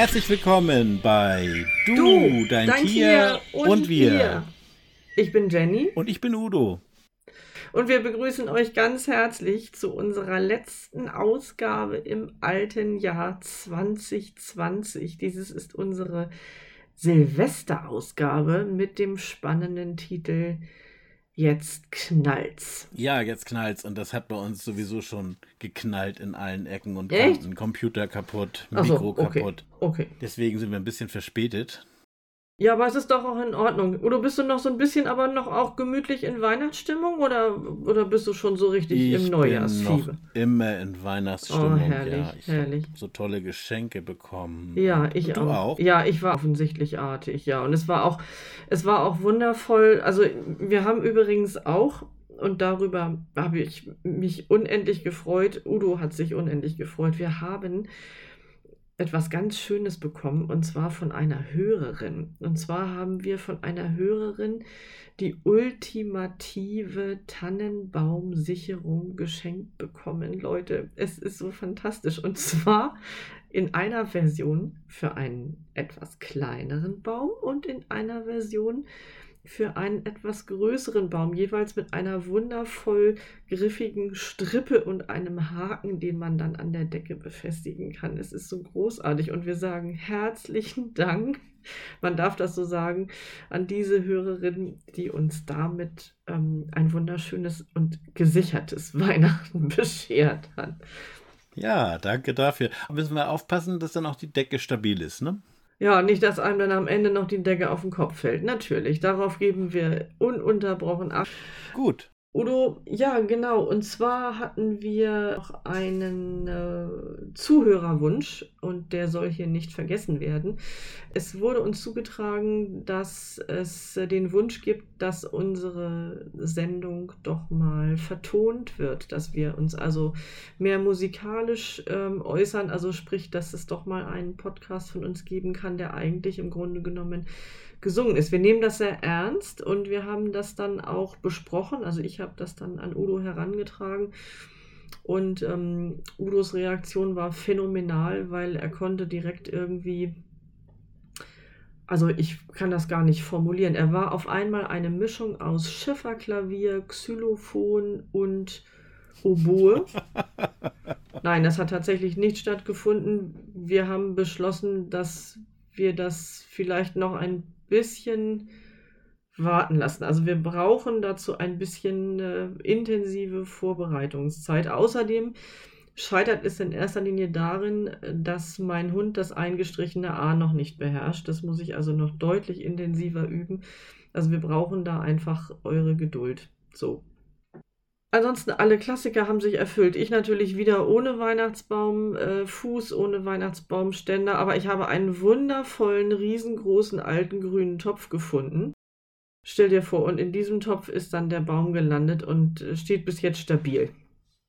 Herzlich willkommen bei Du, Du, dein, dein Tier, Tier und, und wir. wir. Ich bin Jenny Und ich bin Udo. und wir begrüßen euch ganz herzlich zu unserer letzten Ausgabe im alten Jahr 2020. Dieses ist unsere Silvesterausgabe mit dem spannenden Titel Jetzt knallt's. Ja, jetzt knallt's und das hat bei uns sowieso schon geknallt in allen Ecken und Echt? Kanten. Computer kaputt, Ach so, Mikro okay. kaputt. Okay. Deswegen sind wir ein bisschen verspätet. Ja, aber es ist doch auch in Ordnung. Oder bist du noch so ein bisschen aber noch auch gemütlich in Weihnachtsstimmung oder, oder bist du schon so richtig ich im bin Neujahrsfieber? noch immer in Weihnachtsstimmung. Oh, herrlich, ja, ich herrlich. So tolle Geschenke bekommen. Ja, ich auch. auch. Ja, ich war offensichtlich artig, ja. Und es war auch, es war auch wundervoll. Also wir haben übrigens auch, und darüber habe ich mich unendlich gefreut, Udo hat sich unendlich gefreut, wir haben etwas ganz Schönes bekommen, und zwar von einer Hörerin. Und zwar haben wir von einer Hörerin die ultimative Tannenbaumsicherung geschenkt bekommen. Leute, es ist so fantastisch. Und zwar in einer Version für einen etwas kleineren Baum und in einer Version für einen etwas größeren Baum, jeweils mit einer wundervoll griffigen Strippe und einem Haken, den man dann an der Decke befestigen kann. Es ist so großartig und wir sagen herzlichen Dank, man darf das so sagen, an diese Hörerin, die uns damit ähm, ein wunderschönes und gesichertes Weihnachten beschert hat. Ja, danke dafür. Müssen wir aufpassen, dass dann auch die Decke stabil ist, ne? Ja, nicht, dass einem dann am Ende noch die Decke auf den Kopf fällt. Natürlich, darauf geben wir ununterbrochen Acht. Gut. Udo, ja, genau. Und zwar hatten wir noch einen äh, Zuhörerwunsch und der soll hier nicht vergessen werden. Es wurde uns zugetragen, dass es äh, den Wunsch gibt, dass unsere Sendung doch mal vertont wird, dass wir uns also mehr musikalisch ähm, äußern, also sprich, dass es doch mal einen Podcast von uns geben kann, der eigentlich im Grunde genommen gesungen ist. Wir nehmen das sehr ernst und wir haben das dann auch besprochen. Also ich habe das dann an Udo herangetragen und ähm, Udos Reaktion war phänomenal, weil er konnte direkt irgendwie, also ich kann das gar nicht formulieren. Er war auf einmal eine Mischung aus Schifferklavier, Xylophon und Oboe. Nein, das hat tatsächlich nicht stattgefunden. Wir haben beschlossen, dass wir das vielleicht noch ein bisschen warten lassen. Also wir brauchen dazu ein bisschen äh, intensive Vorbereitungszeit. Außerdem scheitert es in erster Linie darin, dass mein Hund das eingestrichene A noch nicht beherrscht. Das muss ich also noch deutlich intensiver üben. Also wir brauchen da einfach eure Geduld. So. Ansonsten alle Klassiker haben sich erfüllt. Ich natürlich wieder ohne Weihnachtsbaum, äh, Fuß ohne Weihnachtsbaumständer, aber ich habe einen wundervollen, riesengroßen alten grünen Topf gefunden. Stell dir vor, und in diesem Topf ist dann der Baum gelandet und äh, steht bis jetzt stabil.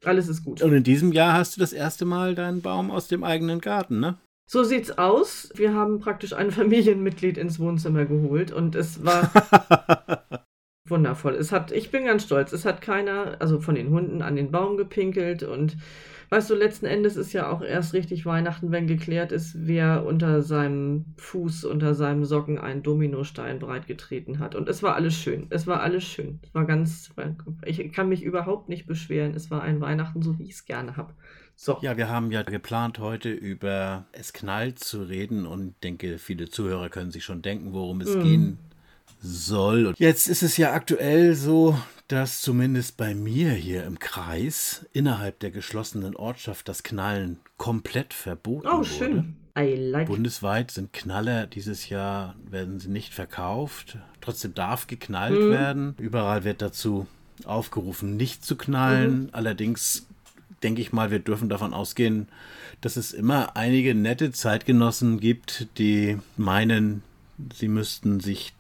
Alles ist gut. Und in diesem Jahr hast du das erste Mal deinen Baum aus dem eigenen Garten, ne? So sieht's aus. Wir haben praktisch ein Familienmitglied ins Wohnzimmer geholt und es war wundervoll. Es hat, ich bin ganz stolz. Es hat keiner, also von den Hunden, an den Baum gepinkelt und weißt du, letzten Endes ist ja auch erst richtig Weihnachten, wenn geklärt ist, wer unter seinem Fuß, unter seinem Socken einen Dominostein breitgetreten hat. Und es war alles schön. Es war alles schön. Es war ganz, ich kann mich überhaupt nicht beschweren. Es war ein Weihnachten, so wie ich es gerne habe. So. Ja, wir haben ja geplant, heute über Es knallt zu reden und denke, viele Zuhörer können sich schon denken, worum es Mm. gehen soll. Und jetzt ist es ja aktuell so, dass zumindest bei mir hier im Kreis innerhalb der geschlossenen Ortschaft das Knallen komplett verboten Oh, wurde. schön. I like. Bundesweit sind Knaller dieses Jahr, werden sie nicht verkauft. Trotzdem darf geknallt Mhm. werden. Überall wird dazu aufgerufen, nicht zu knallen. Mhm. Allerdings denke ich mal, wir dürfen davon ausgehen, dass es immer einige nette Zeitgenossen gibt, die meinen, sie müssten sich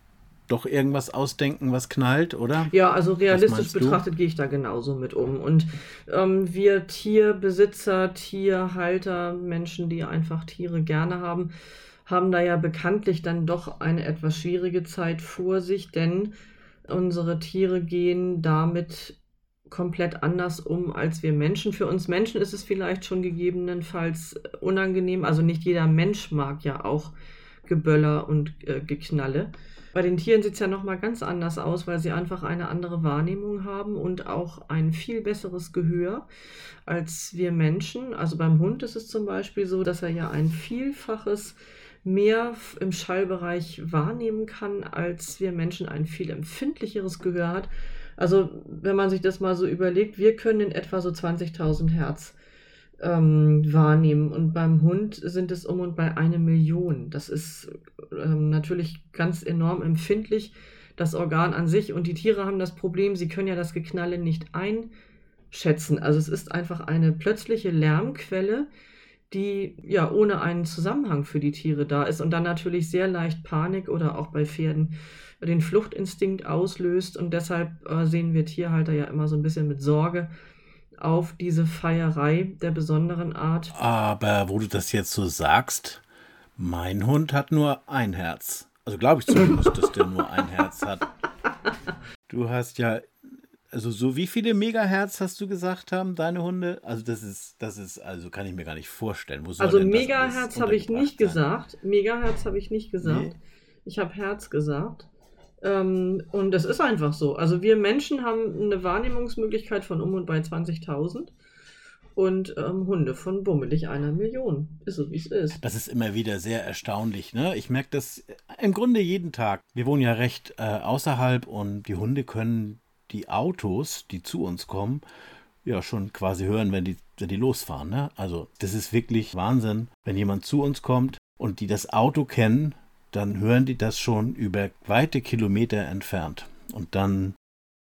doch irgendwas ausdenken, was knallt, oder? Ja, also realistisch betrachtet gehe ich da genauso mit um. Und ähm, wir Tierbesitzer, Tierhalter, Menschen, die einfach Tiere gerne haben, haben da ja bekanntlich dann doch eine etwas schwierige Zeit vor sich, denn unsere Tiere gehen damit komplett anders um als wir Menschen. Für uns Menschen ist es vielleicht schon gegebenenfalls unangenehm. Also nicht jeder Mensch mag ja auch Geböller und äh, Geknalle. Bei den Tieren sieht es ja nochmal ganz anders aus, weil sie einfach eine andere Wahrnehmung haben und auch ein viel besseres Gehör als wir Menschen. Also beim Hund ist es zum Beispiel so, dass er ja ein Vielfaches mehr im Schallbereich wahrnehmen kann, als wir Menschen ein viel empfindlicheres Gehör hat. Also wenn man sich das mal so überlegt, wir können in etwa so 20.000 Hertz ähm, wahrnehmen und beim Hund sind es um und bei eine Million. Das ist ähm, natürlich ganz enorm empfindlich, das Organ an sich. Und die Tiere haben das Problem, sie können ja das Geknalle nicht einschätzen. Also es ist einfach eine plötzliche Lärmquelle, die ja ohne einen Zusammenhang für die Tiere da ist und dann natürlich sehr leicht Panik oder auch bei Pferden den Fluchtinstinkt auslöst. Und deshalb äh, sehen wir Tierhalter ja immer so ein bisschen mit Sorge auf diese Feierei der besonderen Art. Aber wo du das jetzt so sagst, mein Hund hat nur ein Herz. Also glaube ich zumindest, dass der nur ein Herz hat. Du hast ja also so wie viele Megahertz hast du gesagt haben deine Hunde? Also das ist, das ist, also kann ich mir gar nicht vorstellen. also Megahertz habe ich nicht sein? gesagt. Megahertz habe ich nicht gesagt. Nee. Ich habe Herz gesagt. Ähm, und das ist einfach so. Also wir Menschen haben eine Wahrnehmungsmöglichkeit von um und bei 20.000 und ähm, Hunde von bummelig einer Million. Ist so, wie es ist. Das ist immer wieder sehr erstaunlich. Ne? Ich merke das im Grunde jeden Tag. Wir wohnen ja recht äh, außerhalb und die Hunde können die Autos, die zu uns kommen, ja schon quasi hören, wenn die, wenn die losfahren. Ne? Also das ist wirklich Wahnsinn. Wenn jemand zu uns kommt und die das Auto kennen, dann hören die das schon über weite Kilometer entfernt. Und dann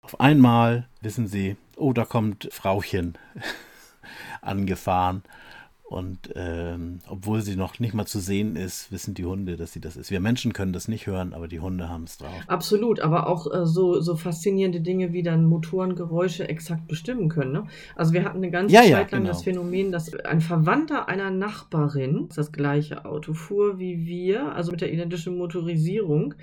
auf einmal wissen sie, oh, da kommt Frauchen angefahren. Und ähm, obwohl sie noch nicht mal zu sehen ist, wissen die Hunde, dass sie das ist. Wir Menschen können das nicht hören, aber die Hunde haben es drauf. Absolut, aber auch äh, so, so faszinierende Dinge wie dann Motorengeräusche exakt bestimmen können. Ne? Also wir hatten eine ganze ja, Zeit ja, lang genau. das Phänomen, dass ein Verwandter einer Nachbarin das gleiche Auto fuhr wie wir, also mit der identischen Motorisierung.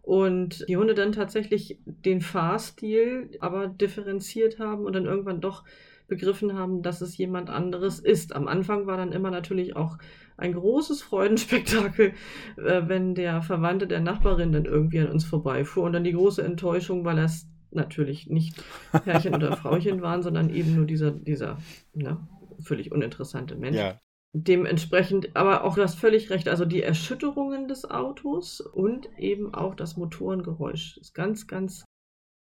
Und die Hunde dann tatsächlich den Fahrstil aber differenziert haben und dann irgendwann doch begriffen haben, dass es jemand anderes ist. Am Anfang war dann immer natürlich auch ein großes Freudenspektakel, äh, wenn der Verwandte der Nachbarin dann irgendwie an uns vorbeifuhr und dann die große Enttäuschung, weil es natürlich nicht Herrchen oder Frauchen waren, sondern eben nur dieser, dieser ne, völlig uninteressante Mensch. Ja. Dementsprechend, aber auch du hast völlig recht, also die Erschütterungen des Autos und eben auch das Motorengeräusch ist ganz, ganz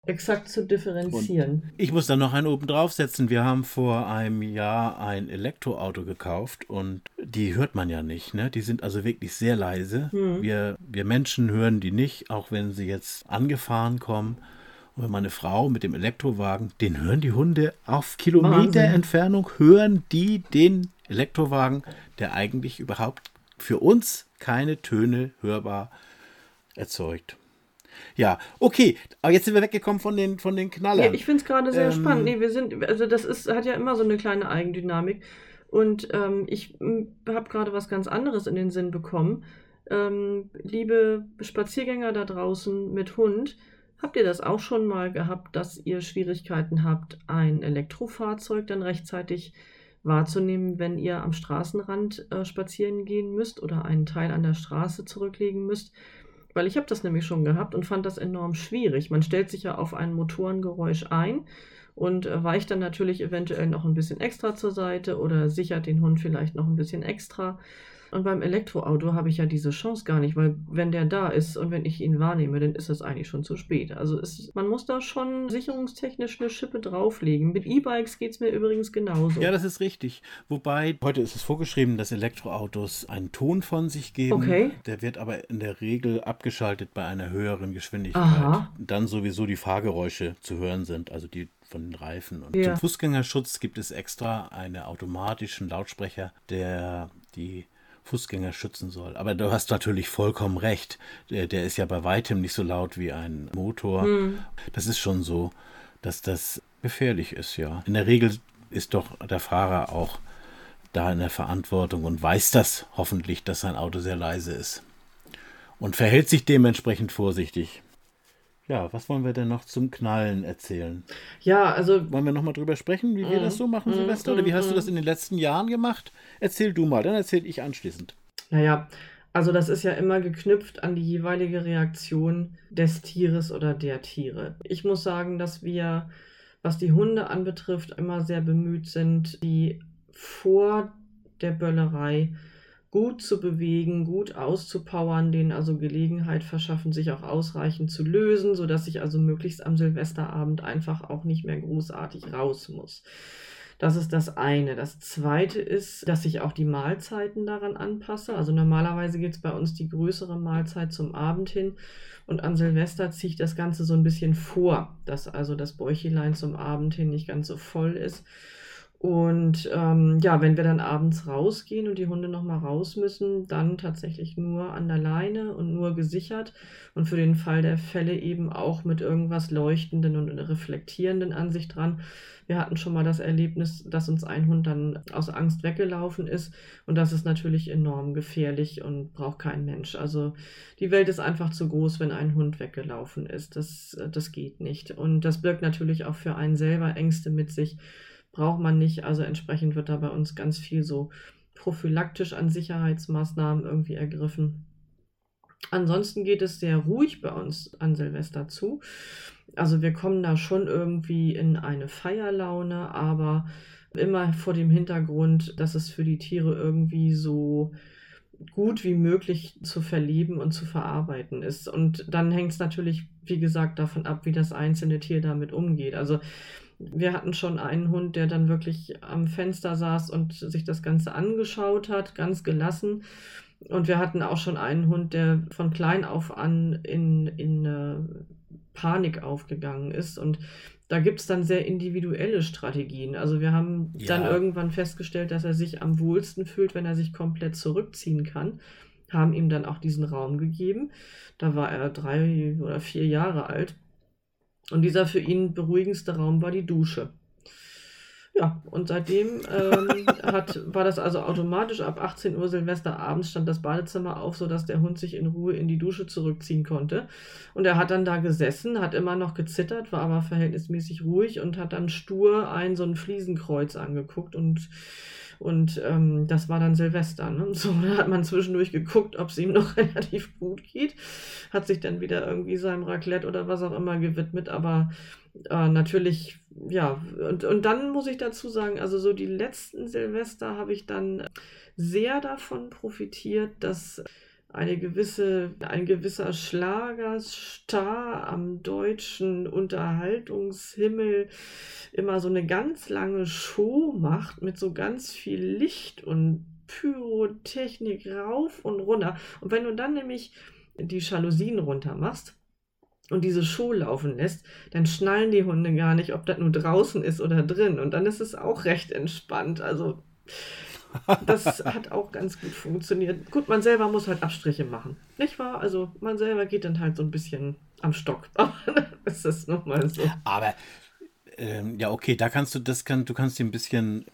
exakt zu differenzieren. Und ich muss da noch einen oben draufsetzen. Wir haben vor einem Jahr ein Elektroauto gekauft und die hört man ja nicht. Ne? Die sind also wirklich sehr leise. Hm. Wir, wir Menschen hören die nicht, auch wenn sie jetzt angefahren kommen. Und wenn meine Frau mit dem Elektrowagen, den hören die Hunde auf Kilometer Wahnsinn. Entfernung, hören die den Elektrowagen, der eigentlich überhaupt für uns keine Töne hörbar erzeugt. Ja, okay. Aber jetzt sind wir weggekommen von den, von den Knallern. Ja, ich finde es gerade sehr ähm, spannend. Nee, wir sind, also das ist, hat ja immer so eine kleine Eigendynamik. Und ähm, ich habe gerade was ganz anderes in den Sinn bekommen. Ähm, liebe Spaziergänger da draußen mit Hund, habt ihr das auch schon mal gehabt, dass ihr Schwierigkeiten habt, ein Elektrofahrzeug dann rechtzeitig wahrzunehmen, wenn ihr am Straßenrand äh, spazieren gehen müsst oder einen Teil an der Straße zurücklegen müsst? Weil ich habe das nämlich schon gehabt und fand das enorm schwierig. Man stellt sich ja auf ein Motorengeräusch ein und äh, weicht dann natürlich eventuell noch ein bisschen extra zur Seite oder sichert den Hund vielleicht noch ein bisschen extra. Und beim Elektroauto habe ich ja diese Chance gar nicht, weil wenn der da ist und wenn ich ihn wahrnehme, dann ist es eigentlich schon zu spät. Also es, man muss da schon sicherungstechnisch eine Schippe drauflegen. Mit E-Bikes geht es mir übrigens genauso. Ja, das ist richtig. Wobei, heute ist es vorgeschrieben, dass Elektroautos einen Ton von sich geben. Okay. Der wird aber in der Regel abgeschaltet bei einer höheren Geschwindigkeit. Aha. Dann sowieso die Fahrgeräusche zu hören sind, also die von den Reifen. Und ja. zum Fußgängerschutz gibt es extra einen automatischen Lautsprecher, der die Fußgänger schützen soll. Aber du hast natürlich vollkommen recht. Der, der ist ja bei weitem nicht so laut wie ein Motor. Hm. Das ist schon so, dass das gefährlich ist, ja. In der Regel ist doch der Fahrer auch da in der Verantwortung und weiß das hoffentlich, dass sein Auto sehr leise ist. Und verhält sich dementsprechend vorsichtig. Ja, was wollen wir denn noch zum Knallen erzählen? Ja, also. Wollen wir nochmal drüber sprechen, wie wir das so machen, Silvester? Oder wie hast du das in den letzten Jahren gemacht? Erzähl du mal, dann erzähl ich anschließend. Naja, also das ist ja immer geknüpft an die jeweilige Reaktion des Tieres oder der Tiere. Ich muss sagen, dass wir, was die Hunde anbetrifft, immer sehr bemüht sind, die vor der Böllerei gut zu bewegen, gut auszupowern, denen also Gelegenheit verschaffen, sich auch ausreichend zu lösen, sodass ich also möglichst am Silvesterabend einfach auch nicht mehr großartig raus muss. Das ist das eine. Das zweite ist, dass ich auch die Mahlzeiten daran anpasse. Also normalerweise geht es bei uns die größere Mahlzeit zum Abend hin und an Silvester ziehe ich das Ganze so ein bisschen vor, dass also das Bäuchelein zum Abend hin nicht ganz so voll ist und ähm, ja, wenn wir dann abends rausgehen und die Hunde nochmal raus müssen, dann tatsächlich nur an der Leine und nur gesichert und für den Fall der Fälle eben auch mit irgendwas Leuchtenden und Reflektierenden an sich dran. Wir hatten schon mal das Erlebnis, dass uns ein Hund dann aus Angst weggelaufen ist und das ist natürlich enorm gefährlich und braucht kein Mensch. Also die Welt ist einfach zu groß, wenn ein Hund weggelaufen ist. Das, das geht nicht. Und das birgt natürlich auch für einen selber Ängste mit sich braucht man nicht. Also entsprechend wird da bei uns ganz viel so prophylaktisch an Sicherheitsmaßnahmen irgendwie ergriffen. Ansonsten geht es sehr ruhig bei uns an Silvester zu. Also wir kommen da schon irgendwie in eine Feierlaune, aber immer vor dem Hintergrund, dass es für die Tiere irgendwie so gut wie möglich zu verleben und zu verarbeiten ist. Und dann hängt es natürlich, wie gesagt, davon ab, wie das einzelne Tier damit umgeht. Also wir hatten schon einen Hund, der dann wirklich am Fenster saß und sich das Ganze angeschaut hat, ganz gelassen. Und wir hatten auch schon einen Hund, der von klein auf an in, in äh, Panik aufgegangen ist. Und da gibt es dann sehr individuelle Strategien. Also wir haben ja. dann irgendwann festgestellt, dass er sich am wohlsten fühlt, wenn er sich komplett zurückziehen kann. Haben ihm dann auch diesen Raum gegeben. Da war er drei oder vier Jahre alt. Und dieser für ihn beruhigendste Raum war die Dusche. Ja, und seitdem ähm, hat, war das also automatisch ab 18 Uhr Silvesterabends stand das Badezimmer auf, sodass der Hund sich in Ruhe in die Dusche zurückziehen konnte. Und er hat dann da gesessen, hat immer noch gezittert, war aber verhältnismäßig ruhig und hat dann stur ein so ein Fliesenkreuz angeguckt und und ähm, das war dann Silvester. Ne? So, da hat man zwischendurch geguckt, ob es ihm noch relativ gut geht. Hat sich dann wieder irgendwie seinem Raclette oder was auch immer gewidmet. Aber äh, natürlich, ja. Und, und dann muss ich dazu sagen, also so die letzten Silvester habe ich dann sehr davon profitiert, dass eine gewisse, ein gewisser Schlagerstar am deutschen Unterhaltungshimmel immer so eine ganz lange Show macht mit so ganz viel Licht und Pyrotechnik rauf und runter. Und wenn du dann nämlich die Jalousien runter machst, und diese Show laufen lässt, dann schnallen die Hunde gar nicht, ob das nur draußen ist oder drin. Und dann ist es auch recht entspannt. Also das hat auch ganz gut funktioniert. Gut, man selber muss halt Abstriche machen. Nicht wahr? Also man selber geht dann halt so ein bisschen am Stock. Aber ist das nochmal so. Aber ähm, ja, okay, da kannst du das kann, du kannst die ein bisschen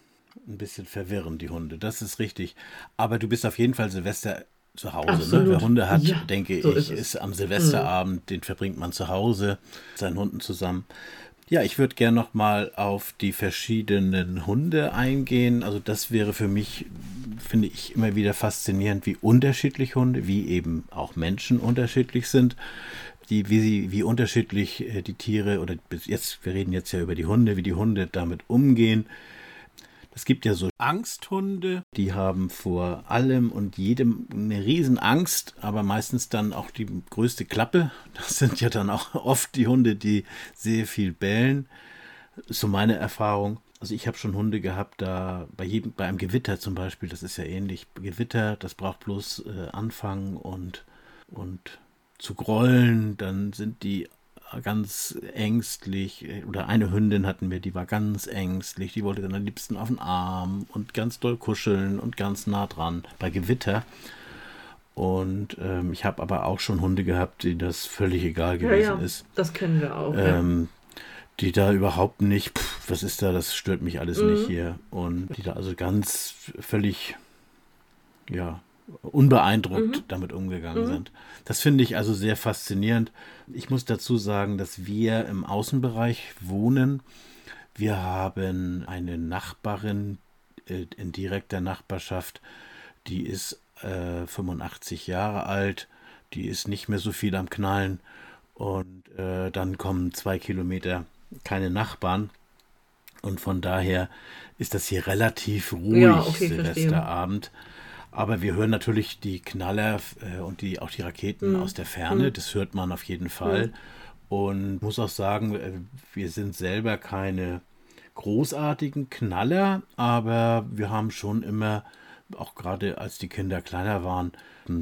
ein bisschen verwirren, die Hunde. Das ist richtig. Aber du bist auf jeden Fall Silvester zu Hause. Ne? Wer Hunde hat, ja, denke so ich, ist, ist, am Silvesterabend, mhm. den verbringt man zu Hause, mit seinen Hunden zusammen. Ja, ich würde gerne noch mal auf die verschiedenen Hunde eingehen. Also das wäre für mich, finde ich, immer wieder faszinierend, wie unterschiedlich Hunde, wie eben auch Menschen unterschiedlich sind. Die, wie, sie, wie unterschiedlich äh, die Tiere oder jetzt, wir reden jetzt ja über die Hunde, wie die Hunde damit umgehen. Es gibt ja so Angsthunde, die haben vor allem und jedem eine Riesenangst, aber meistens dann auch die größte Klappe. Das sind ja dann auch oft die Hunde, die sehr viel bellen. So meine Erfahrung. Also ich habe schon Hunde gehabt, da bei jedem, bei einem Gewitter zum Beispiel, das ist ja ähnlich. Gewitter, das braucht bloß äh, anfangen und, und zu grollen, dann sind die ganz ängstlich. Oder eine Hündin hatten wir, die war ganz ängstlich. Die wollte dann am liebsten auf den Arm und ganz doll kuscheln und ganz nah dran bei Gewitter. Und ähm, ich habe aber auch schon Hunde gehabt, die das völlig egal gewesen ja, ja, ist. Das kennen wir auch. Ähm, ja. Die da überhaupt nicht, pff, was ist da, das stört mich alles mhm. nicht hier. Und die da also ganz völlig, ja, unbeeindruckt mhm. damit umgegangen mhm. sind. Das finde ich also sehr faszinierend. Ich muss dazu sagen, dass wir im Außenbereich wohnen. Wir haben eine Nachbarin äh, in direkter Nachbarschaft, die ist äh, 85 Jahre alt, die ist nicht mehr so viel am Knallen und äh, dann kommen zwei Kilometer keine Nachbarn. Und von daher ist das hier relativ ruhig ja, okay, Silvesterabend. Aber wir hören natürlich die Knaller äh, und die, auch die Raketen mhm. aus der Ferne. Mhm. Das hört man auf jeden Fall. Mhm. Und muss auch sagen, äh, wir sind selber keine großartigen Knaller, aber wir haben schon immer, auch gerade als die Kinder kleiner waren,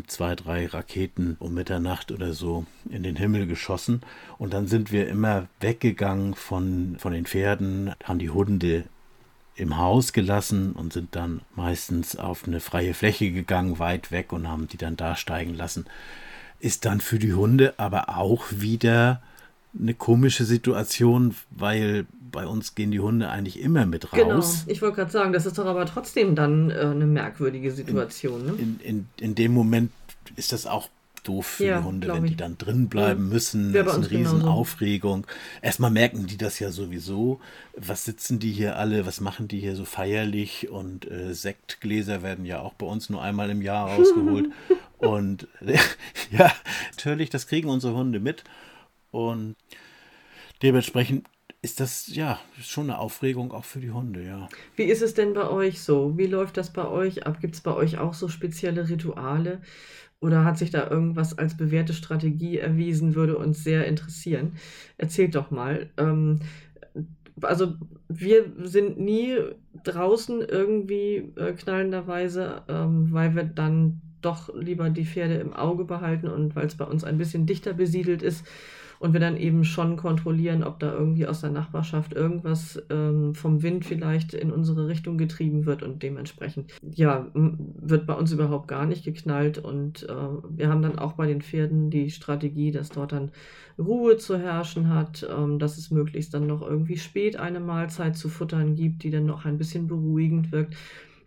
zwei, drei Raketen um Mitternacht oder so in den Himmel geschossen. Und dann sind wir immer weggegangen von, von den Pferden, haben die Hunde im Haus gelassen und sind dann meistens auf eine freie Fläche gegangen, weit weg und haben die dann da steigen lassen. Ist dann für die Hunde aber auch wieder eine komische Situation, weil bei uns gehen die Hunde eigentlich immer mit raus. Genau, ich wollte gerade sagen, das ist doch aber trotzdem dann äh, eine merkwürdige Situation. In, ne? in, in, in, dem Moment ist das auch doof für ja, die Hunde, wenn ich. die dann drin bleiben ja. müssen. Das ist eine Riesenaufregung. Erstmal merken die das ja sowieso. Was sitzen die hier alle? Was machen die hier so feierlich? Und äh, Sektgläser werden ja auch bei uns nur einmal im Jahr rausgeholt. und ja, natürlich, das kriegen unsere Hunde mit. Und dementsprechend ist das ja schon eine Aufregung auch für die Hunde, ja. Wie ist es denn bei euch so? Wie läuft das bei euch ab? Gibt es bei euch auch so spezielle Rituale? Oder hat sich da irgendwas als bewährte Strategie erwiesen, würde uns sehr interessieren. Erzählt doch mal. Ähm, also wir sind nie draußen irgendwie äh, knallenderweise, ähm, weil wir dann doch lieber die Pferde im Auge behalten und weil es bei uns ein bisschen dichter besiedelt ist und wir dann eben schon kontrollieren, ob da irgendwie aus der Nachbarschaft irgendwas ähm, vom Wind vielleicht in unsere Richtung getrieben wird. Und dementsprechend, ja, wird bei uns überhaupt gar nicht geknallt. Und äh, wir haben dann auch bei den Pferden die Strategie, dass dort dann Ruhe zu herrschen hat, ähm, dass es möglichst dann noch irgendwie spät eine Mahlzeit zu futtern gibt, die dann noch ein bisschen beruhigend wirkt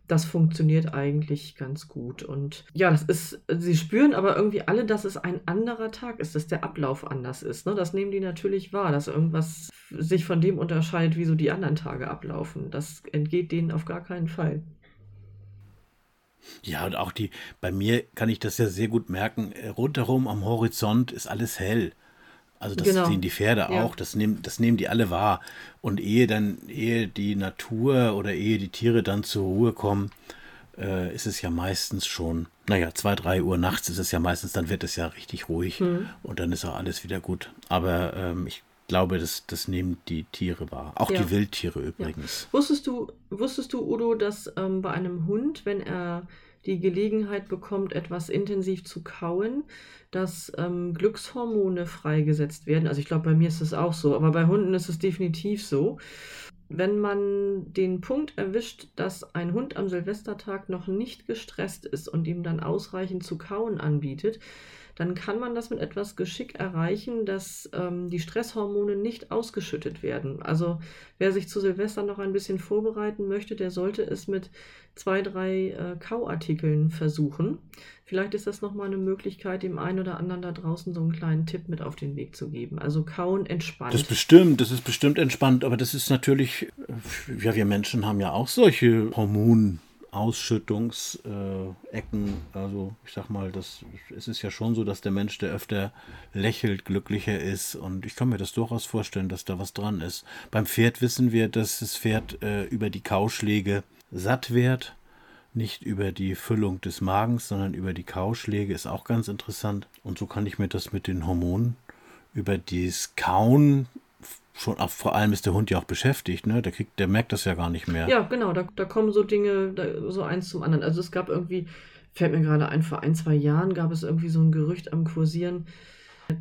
das funktioniert eigentlich ganz gut. Und ja, das ist, sie spüren aber irgendwie alle, dass es ein anderer Tag ist, dass der Ablauf anders ist. Ne? Das nehmen die natürlich wahr, dass irgendwas sich von dem unterscheidet, wie so die anderen Tage ablaufen. Das entgeht denen auf gar keinen Fall. Ja, und auch die, bei mir kann ich das ja sehr gut merken, rundherum am Horizont ist alles hell. Also das genau. sehen die Pferde ja. auch, das nehmen, das nehmen die alle wahr. Und ehe dann, ehe die Natur oder ehe die Tiere dann zur Ruhe kommen, äh, ist es ja meistens schon, naja, zwei, drei Uhr nachts ist es ja meistens, dann wird es ja richtig ruhig mhm. und dann ist auch alles wieder gut. Aber ähm, ich glaube, das, das nehmen die Tiere wahr. Auch ja. die Wildtiere übrigens. Ja. Wusstest du, wusstest du, Udo, dass ähm, bei einem Hund, wenn er die Gelegenheit bekommt, etwas intensiv zu kauen, dass ähm, Glückshormone freigesetzt werden. Also ich glaube, bei mir ist es auch so, aber bei Hunden ist es definitiv so. Wenn man den Punkt erwischt, dass ein Hund am Silvestertag noch nicht gestresst ist und ihm dann ausreichend zu kauen anbietet, dann kann man das mit etwas Geschick erreichen, dass ähm, die Stresshormone nicht ausgeschüttet werden. Also wer sich zu Silvester noch ein bisschen vorbereiten möchte, der sollte es mit zwei, drei äh, Kauartikeln versuchen. Vielleicht ist das nochmal eine Möglichkeit, dem einen oder anderen da draußen so einen kleinen Tipp mit auf den Weg zu geben. Also kauen entspannt. Das ist bestimmt, das ist bestimmt entspannt, aber das ist natürlich, äh, ja, wir Menschen haben ja auch solche Hormone. Ausschüttungsecken. Also ich sag mal, das, es ist ja schon so, dass der Mensch, der öfter lächelt, glücklicher ist. Und ich kann mir das durchaus vorstellen, dass da was dran ist. Beim Pferd wissen wir, dass das Pferd äh, über die Kauschläge satt wird. Nicht über die Füllung des Magens, sondern über die Kauschläge ist auch ganz interessant. Und so kann ich mir das mit den Hormonen über das Kauen schon, vor allem ist der Hund ja auch beschäftigt, ne? Der kriegt, der merkt das ja gar nicht mehr. Ja, genau, da, da kommen so Dinge, da, so eins zum anderen. Also es gab irgendwie, fällt mir gerade ein, vor ein, zwei Jahren gab es irgendwie so ein Gerücht am Kursieren,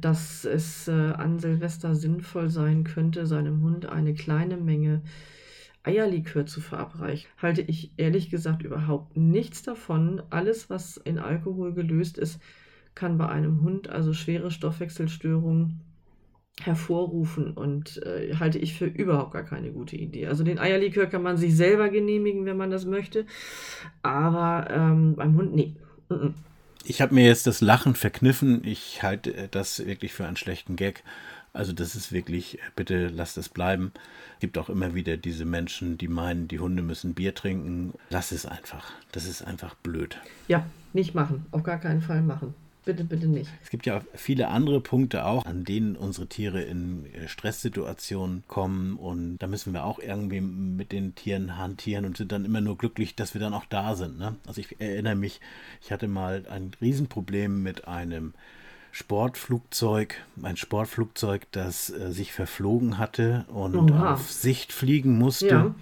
dass es äh, an Silvester sinnvoll sein könnte, seinem Hund eine kleine Menge Eierlikör zu verabreichen. Halte ich ehrlich gesagt überhaupt nichts davon. Alles, was in Alkohol gelöst ist, kann bei einem Hund also schwere Stoffwechselstörungen hervorrufen und äh, halte ich für überhaupt gar keine gute Idee. Also den Eierlikör kann man sich selber genehmigen, wenn man das möchte, aber ähm, beim Hund, nee, Ich habe mir jetzt das Lachen verkniffen. Ich halte das wirklich für einen schlechten Gag. Also das ist wirklich, bitte lasst es bleiben. Es gibt auch immer wieder diese Menschen, die meinen, die Hunde müssen Bier trinken. Lass es einfach. Das ist einfach blöd. Ja, nicht machen. Auf gar keinen Fall machen. Bitte, bitte nicht. Es gibt ja viele andere Punkte auch, an denen unsere Tiere in äh, Stresssituationen kommen und da müssen wir auch irgendwie mit den Tieren hantieren und sind dann immer nur glücklich, dass wir dann auch da sind. Ne? Also ich erinnere mich, ich hatte mal ein Riesenproblem mit einem Sportflugzeug, ein Sportflugzeug, das äh, sich verflogen hatte und Oha. auf Sicht fliegen musste. Ja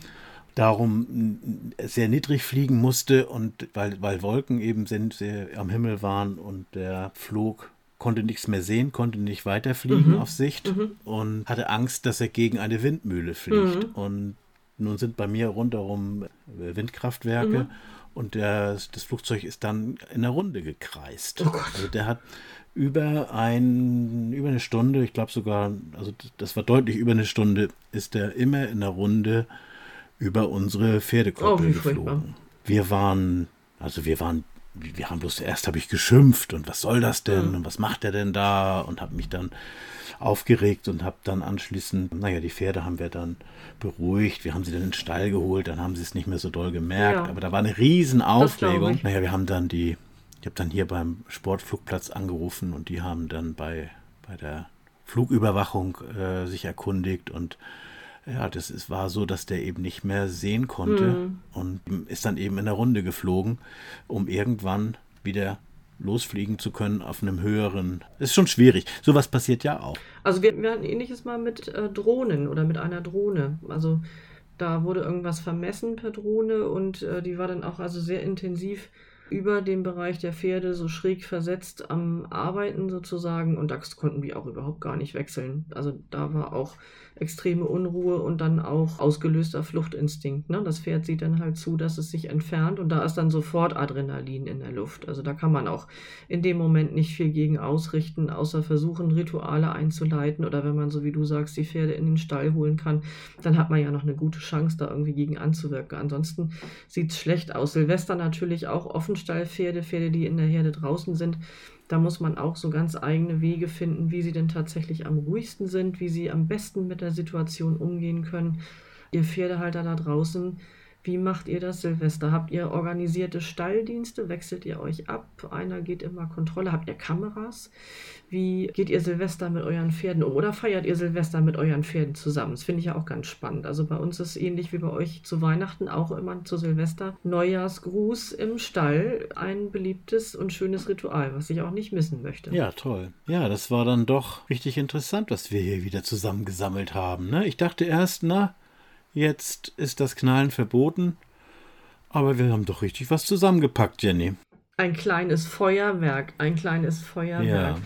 darum sehr niedrig fliegen musste und weil, weil Wolken eben sind, sehr am Himmel waren und der Flug konnte nichts mehr sehen, konnte nicht weiterfliegen mhm. auf Sicht mhm. und hatte Angst, dass er gegen eine Windmühle fliegt. Mhm. Und nun sind bei mir rundherum äh, Windkraftwerke mhm. und der, das Flugzeug ist dann in der Runde gekreist. Oh also der hat über ein, über eine Stunde, ich glaube sogar, also das war deutlich über eine Stunde, ist er immer in der Runde über unsere Pferdekoppel oh, geflogen. Wir waren, also wir waren, wir haben bloß erst habe ich geschimpft und was soll das denn mhm. und was macht er denn da und habe mich dann aufgeregt und habe dann anschließend, naja, die Pferde haben wir dann beruhigt, wir haben sie dann in den Stall geholt, dann haben sie es nicht mehr so doll gemerkt, ja. aber da war eine riesen Aufregung. Naja, wir haben dann die, ich habe dann hier beim Sportflugplatz angerufen und die haben dann bei, bei der Flugüberwachung äh, sich erkundigt und ja, das ist, war so, dass der eben nicht mehr sehen konnte mhm. und ist dann eben in der Runde geflogen, um irgendwann wieder losfliegen zu können auf einem höheren. Das ist schon schwierig. Sowas passiert ja auch. Also wir, wir hatten ähnliches mal mit äh, Drohnen oder mit einer Drohne. Also da wurde irgendwas vermessen per Drohne und äh, die war dann auch also sehr intensiv über dem Bereich der Pferde so schräg versetzt am Arbeiten sozusagen und das konnten wir auch überhaupt gar nicht wechseln. Also da war auch extreme Unruhe und dann auch ausgelöster Fluchtinstinkt. Ne? Das Pferd sieht dann halt zu, dass es sich entfernt und da ist dann sofort Adrenalin in der Luft. Also da kann man auch in dem Moment nicht viel gegen ausrichten, außer versuchen, Rituale einzuleiten oder wenn man, so wie du sagst, die Pferde in den Stall holen kann, dann hat man ja noch eine gute Chance, da irgendwie gegen anzuwirken. Ansonsten sieht es schlecht aus. Silvester natürlich auch Offenstallpferde, Pferde, die in der Herde draußen sind da muss man auch so ganz eigene Wege finden, wie sie denn tatsächlich am ruhigsten sind, wie sie am besten mit der Situation umgehen können. Ihr Pferdehalter da draußen, wie macht ihr das Silvester? Habt ihr organisierte Stalldienste? Wechselt ihr euch ab? Einer geht immer Kontrolle. Habt ihr Kameras? Wie geht ihr Silvester mit euren Pferden um? Oder feiert ihr Silvester mit euren Pferden zusammen? Das finde ich ja auch ganz spannend. Also bei uns ist ähnlich wie bei euch zu Weihnachten auch immer zu Silvester Neujahrsgruß im Stall ein beliebtes und schönes Ritual, was ich auch nicht missen möchte. Ja, toll. Ja, das war dann doch richtig interessant, was wir hier wieder zusammengesammelt haben. Ne? Ich dachte erst, na, Jetzt ist das Knallen verboten. Aber wir haben doch richtig was zusammengepackt, Jenny. Ein kleines Feuerwerk, ein kleines Feuerwerk. Ja.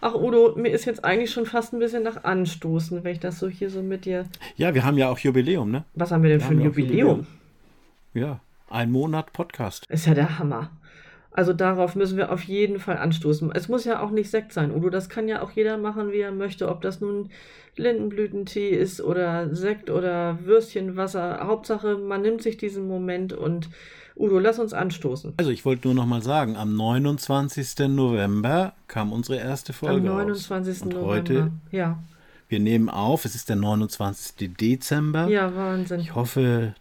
Ach, Udo, mir ist jetzt eigentlich schon fast ein bisschen nach Anstoßen, wenn ich das so hier so mit dir. Ja, wir haben ja auch Jubiläum, ne? Was haben wir denn wir für ein Jubiläum? Jubiläum? Ja, ein Monat Podcast. Ist ja der Hammer. Also darauf müssen wir auf jeden Fall anstoßen. Es muss ja auch nicht Sekt sein, Udo. Das kann ja auch jeder machen, wie er möchte. Ob das nun Lindenblütentee ist oder Sekt oder Würstchenwasser. Hauptsache, man nimmt sich diesen Moment und Udo, lass uns anstoßen. Also ich wollte nur noch mal sagen, am 29. November kam unsere erste Folge Am 29. Und November, heute, ja. Wir nehmen auf, es ist der 29. Dezember. Ja, Wahnsinn. Ich hoffe,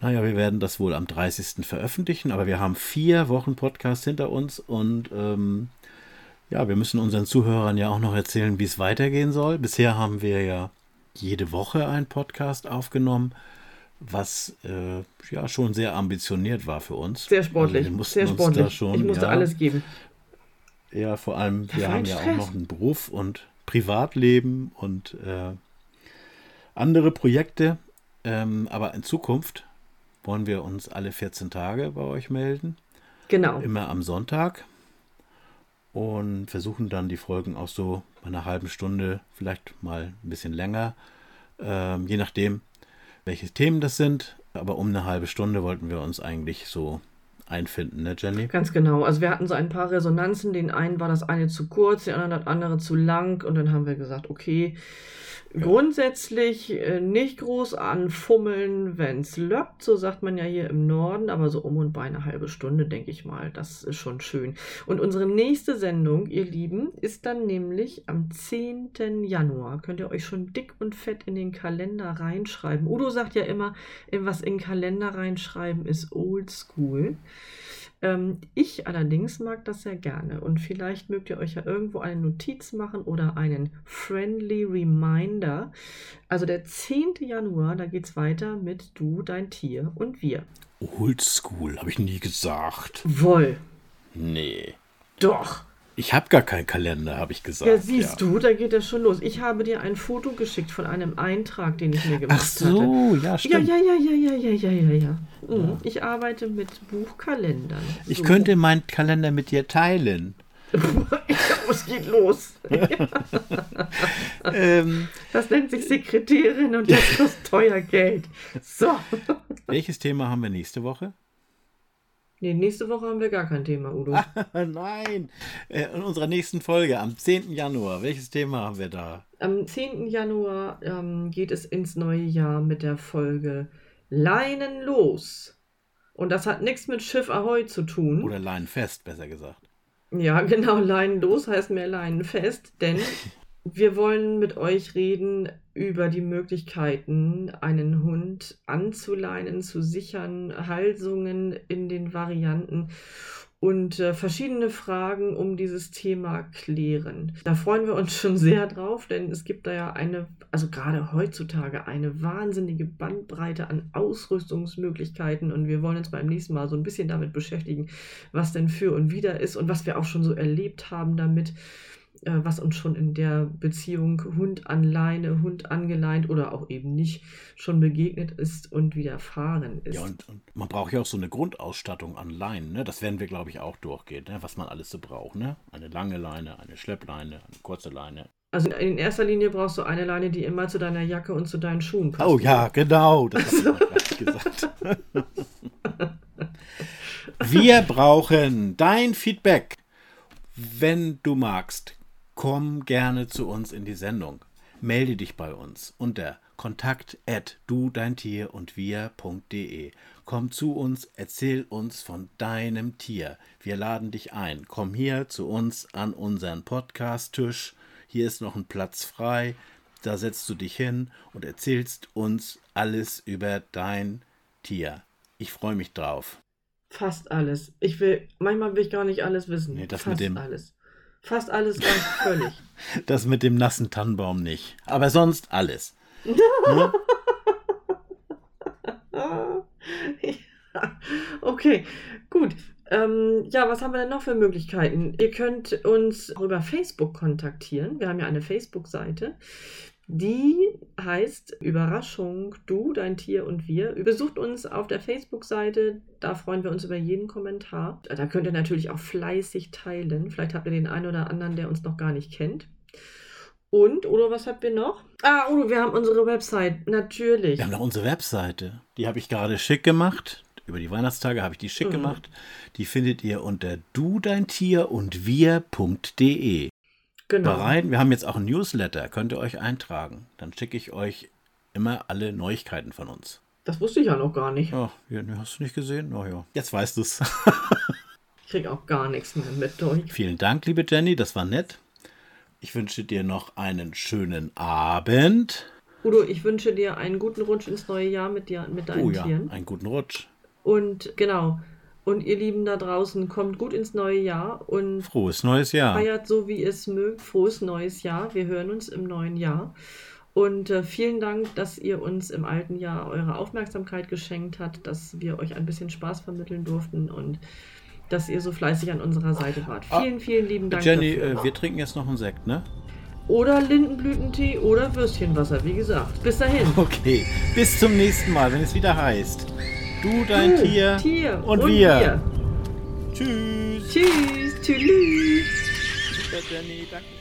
naja, wir werden das wohl am 30. veröffentlichen, aber wir haben vier Wochen Podcast hinter uns und ähm, ja, wir müssen unseren Zuhörern ja auch noch erzählen, wie es weitergehen soll. Bisher haben wir ja jede Woche einen Podcast aufgenommen, was äh, ja schon sehr ambitioniert war für uns. Sehr sportlich. Also wir mussten sehr sportlich. Uns da schon, ich musste ja, alles geben. Ja, vor allem, wir haben ja auch noch einen Beruf und Privatleben und äh, andere Projekte. Ähm, aber in Zukunft wollen wir uns alle 14 Tage bei euch melden. Genau. Immer am Sonntag und versuchen dann die Folgen auch so bei einer halben Stunde, vielleicht mal ein bisschen länger, ähm, je nachdem, welche Themen das sind. Aber um eine halbe Stunde wollten wir uns eigentlich so einfinden, ne, Jenny? Ganz genau. Also wir hatten so ein paar Resonanzen. Den einen war das eine zu kurz, der andere, andere zu lang. Und dann haben wir gesagt, okay, Grundsätzlich äh, nicht groß anfummeln, wenn es löppt, so sagt man ja hier im Norden, aber so um und bei eine halbe Stunde, denke ich mal, das ist schon schön. Und unsere nächste Sendung, ihr Lieben, ist dann nämlich am 10. Januar. Könnt ihr euch schon dick und fett in den Kalender reinschreiben. Udo sagt ja immer, was in den Kalender reinschreiben ist old school. Ähm, ich allerdings mag das sehr gerne und vielleicht mögt ihr euch ja irgendwo eine Notiz machen oder einen Friendly Reminder. Also der 10. Januar, da geht es weiter mit Du, dein Tier und wir. Oldschool, habe ich nie gesagt. Woll. Nee. Doch. Ich habe gar keinen Kalender, habe ich gesagt. Ja, siehst ja. du, da geht das schon los. Ich habe dir ein Foto geschickt von einem Eintrag, den ich mir gemacht hatte. Ach so, hatte. ja, stimmt. Ja, ja, ja, ja, ja, ja, ja, ja. Mhm. ja. Ich arbeite mit Buchkalendern. So. Ich könnte meinen Kalender mit dir teilen. es geht los. ähm, das nennt sich Sekretärin und das kostet teuer Geld. So. Welches Thema haben wir nächste Woche? Nee, nächste Woche haben wir gar kein Thema, Udo. Nein, äh, in unserer nächsten Folge am 10. Januar. Welches Thema haben wir da? Am 10. Januar ähm, geht es ins neue Jahr mit der Folge Leinen los. Und das hat nichts mit Schiff Ahoi zu tun. Oder Leinenfest, besser gesagt. Ja, genau, Leinen los heißt mehr Leinenfest, denn wir wollen mit euch reden über die Möglichkeiten, einen Hund anzuleinen, zu sichern, Halsungen in den Varianten und äh, verschiedene Fragen um dieses Thema klären. Da freuen wir uns schon sehr drauf, denn es gibt da ja eine, also gerade heutzutage, eine wahnsinnige Bandbreite an Ausrüstungsmöglichkeiten und wir wollen uns beim nächsten Mal so ein bisschen damit beschäftigen, was denn für und wieder ist und was wir auch schon so erlebt haben damit äh, was uns schon in der Beziehung Hund an Leine, Hund angeleint oder auch eben nicht schon begegnet ist und widerfahren ist. Ja, und, und man braucht ja auch so eine Grundausstattung an Leinen. Ne? Das werden wir, glaube ich, auch durchgehen, ne? was man alles so braucht. Ne? Eine lange Leine, eine Schleppleine, eine kurze Leine. Also in erster Linie brauchst du eine Leine, die immer zu deiner Jacke und zu deinen Schuhen passt. Oh ja, genau. Das hast du gesagt. wir brauchen dein Feedback. Wenn du magst, komm gerne zu uns in die Sendung. Melde dich bei uns unter kontakt at du dein Tier und wir.de. Komm zu uns, erzähl uns von deinem Tier. Wir laden dich ein. Komm hier zu uns an unseren Podcast-Tisch. Hier ist noch ein Platz frei. Da setzt du dich hin und erzählst uns alles über dein Tier. Ich freue mich drauf. Fast alles. Ich will, manchmal will ich gar nicht alles wissen. Nee, das Fast mit dem, alles. Fast alles ganz völlig. Das mit dem nassen Tannenbaum nicht. Aber sonst alles. ne? ja. Okay, gut. Ähm, ja, was haben wir denn noch für Möglichkeiten? Ihr könnt uns über Facebook kontaktieren. Wir haben ja eine Facebook-Seite. Die heißt Überraschung, du, dein Tier und wir. Besucht uns auf der Facebook-Seite, da freuen wir uns über jeden Kommentar. Da könnt ihr natürlich auch fleißig teilen. Vielleicht habt ihr den einen oder anderen, der uns noch gar nicht kennt. Und, Udo, was habt ihr noch? Ah, Udo, wir haben unsere Website, natürlich. Wir haben noch unsere Webseite. Die habe ich gerade schick gemacht. Über die Weihnachtstage habe ich die schick mhm. gemacht. Die findet ihr unter du, dein Tier und wir.de. Genau. Bereit? Wir haben jetzt auch ein Newsletter, könnt ihr euch eintragen. Dann schicke ich euch immer alle Neuigkeiten von uns. Das wusste ich ja noch gar nicht. Ja, hast du nicht gesehen? Oh ja, jetzt weißt du es. ich krieg auch gar nichts mehr mit durch. Vielen Dank, liebe Jenny, das war nett. Ich wünsche dir noch einen schönen Abend. Udo, ich wünsche dir einen guten Rutsch ins neue Jahr mit dir, mit deinen oh, ja, Tieren. Einen guten Rutsch. Und genau, und ihr Lieben da draußen, kommt gut ins neue Jahr und frohes neues Jahr. Feiert so, wie es mögt. Frohes neues Jahr. Wir hören uns im neuen Jahr. Und äh, vielen Dank, dass ihr uns im alten Jahr eure Aufmerksamkeit geschenkt habt, dass wir euch ein bisschen Spaß vermitteln durften und dass ihr so fleißig an unserer Seite wart. Ah, vielen, vielen lieben Dank. Jenny, äh, wir trinken jetzt noch einen Sekt, ne? Oder Lindenblütentee oder Würstchenwasser, wie gesagt. Bis dahin. Okay, bis zum nächsten Mal, wenn es wieder heißt. Du, dein du, Tier, Tier und, und wir. wir. Tschüss. Tschüss. Tschüss. Jenny, danke.